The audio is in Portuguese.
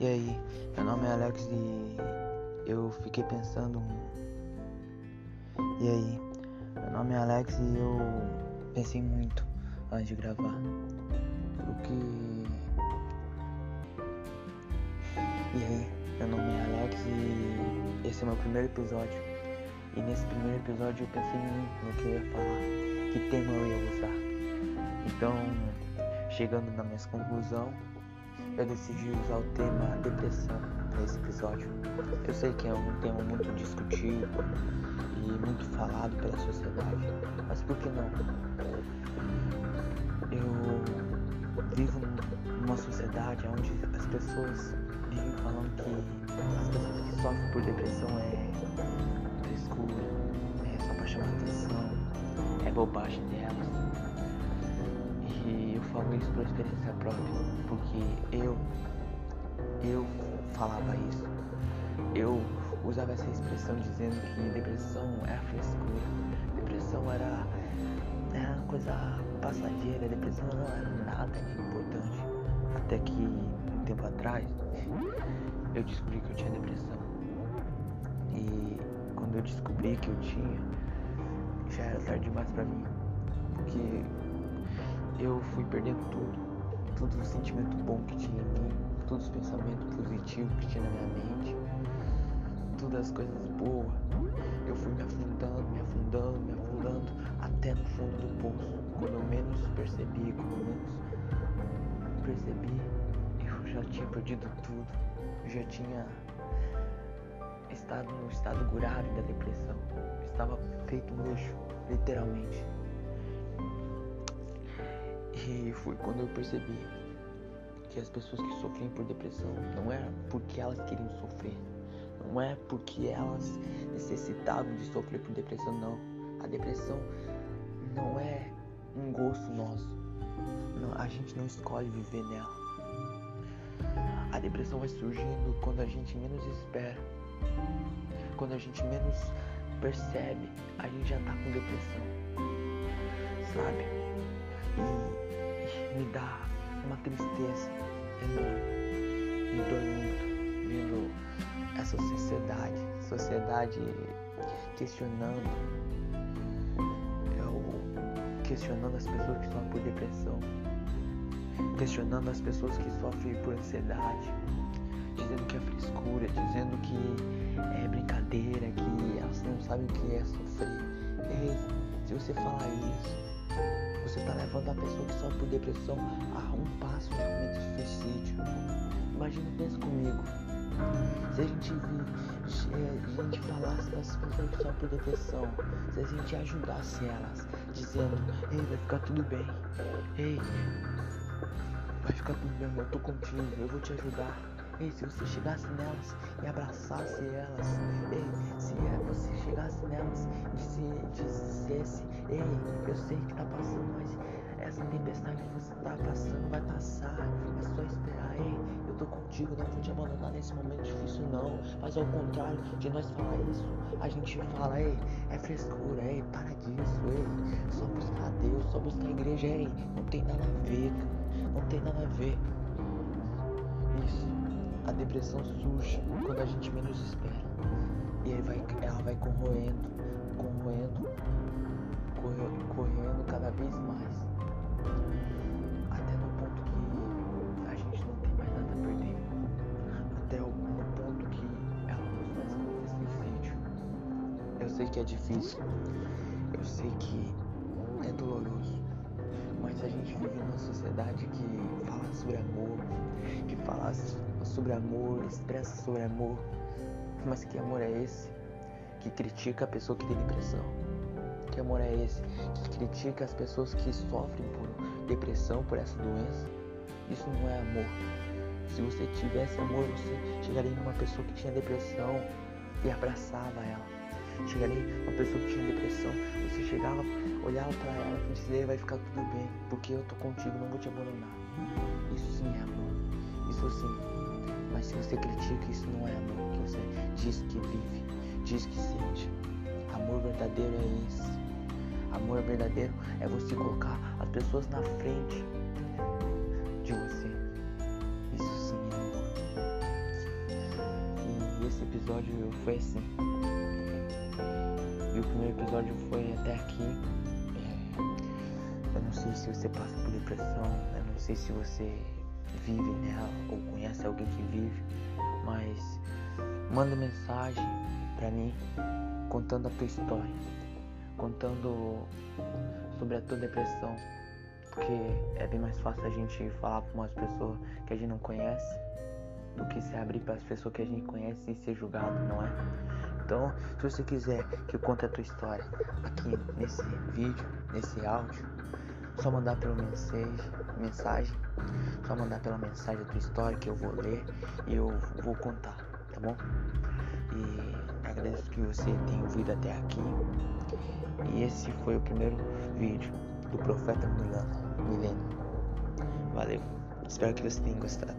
Meu nome é Alex e eu fiquei pensando. E aí? Meu nome é Alex e eu pensei muito antes de gravar. Porque. E aí? Meu nome é Alex e esse é meu primeiro episódio. E nesse primeiro episódio eu pensei muito no que eu ia falar, que tema eu ia usar. Então, chegando na minha conclusão, eu decidi usar o tema depressão nesse episódio. Eu sei que é um tema muito discutido e muito falado pela sociedade, mas por que não? Eu vivo numa sociedade onde as pessoas vivem falando que as pessoas que sofrem por depressão é frescura, é só pra chamar atenção, é bobagem delas. E eu falo isso por experiência própria, porque eu, eu falava isso. Eu usava essa expressão dizendo que depressão era frescura, depressão era, era uma coisa passageira, depressão não era nada de importante. Até que um tempo atrás eu descobri que eu tinha depressão. E quando eu descobri que eu tinha, já era tarde demais pra mim. Porque eu fui perdendo tudo. Todo o sentimento bom que tinha em mim, todos os pensamentos positivos que tinha na minha mente, todas as coisas boas. Eu fui me afundando, me afundando, me afundando até no fundo do poço. Quando eu menos percebi, quando eu menos percebi, eu já tinha perdido tudo. Eu já tinha estado no estado grave da depressão. Estava feito lixo, literalmente. E foi quando eu percebi que as pessoas que sofrem por depressão não é porque elas queriam sofrer, não é porque elas necessitavam de sofrer por depressão, não. A depressão não é um gosto nosso. Não, a gente não escolhe viver nela. A depressão vai surgindo quando a gente menos espera. Quando a gente menos percebe, a gente já tá com depressão. Sabe? E, me dá uma tristeza enorme. Me dói muito vendo essa sociedade, sociedade questionando, eu questionando as pessoas que sofrem por depressão, questionando as pessoas que sofrem por ansiedade, dizendo que é frescura, dizendo que é brincadeira, que elas não sabem o que é sofrer. Ei, se você falar isso, você está levando a pessoa que sofre por depressão a um passo de cometer suicídio. Imagina, pensa comigo. Se a gente, se a gente falasse para as pessoas que sofrem por depressão, se a gente ajudasse elas, dizendo, ei, vai ficar tudo bem, ei, vai ficar tudo bem, eu tô contigo, eu vou te ajudar. Ei, se você chegasse nelas e abraçasse elas, ei, se você chegasse nelas e se dissesse, ei, eu sei que tá passando, mas essa tempestade que você tá passando vai passar, é só esperar, ei, eu tô contigo, não vou te abandonar nesse momento difícil não, mas ao contrário de nós falar isso, a gente fala, ei, é frescura, ei, para disso, ei, só buscar Deus, só buscar a igreja, ei, não tem nada a ver, não tem nada a ver. Depressão surge quando a gente menos espera. E aí vai, ela vai corroendo, corroendo, corroendo, cada vez mais. Até no ponto que a gente não tem mais nada a perder. Até o, ponto que ela nos faz cometer suicídio. Eu sei que é difícil. Eu sei que é doloroso. Mas a gente vive numa sociedade que fala sobre amor, que fala sobre amor, expressa sobre amor. Mas que amor é esse? Que critica a pessoa que tem depressão. Que amor é esse? Que critica as pessoas que sofrem por depressão, por essa doença. Isso não é amor. Se você tivesse amor, você chegaria em uma pessoa que tinha depressão e abraçava ela. Chegaria em uma pessoa que tinha depressão, você chegava, olhava para ela e dizia, vai ficar tudo bem, porque eu tô contigo, não vou te abandonar. Isso sim é amor. Isso sim. Se você critica, isso não é amor, que você diz que vive, diz que sente. Amor verdadeiro é esse. Amor verdadeiro é você colocar as pessoas na frente de você. Isso sim é amor. episódio foi assim. E o primeiro episódio foi até aqui. É, eu não sei se você passa por depressão, eu não sei se você vive nela ou conhece alguém que vive, mas manda mensagem pra mim contando a tua história, contando sobre a tua depressão, porque é bem mais fácil a gente falar para umas pessoas que a gente não conhece do que se abrir para as pessoas que a gente conhece e ser julgado, não é? Então, se você quiser que eu conte a tua história aqui nesse vídeo, nesse áudio, só mandar pela mensagem, mensagem, só mandar pela mensagem a tua história que eu vou ler e eu vou contar, tá bom? E agradeço que você tenha ouvido até aqui. E esse foi o primeiro vídeo do Profeta Milano, Milênio. Valeu. Espero que você tenha gostado.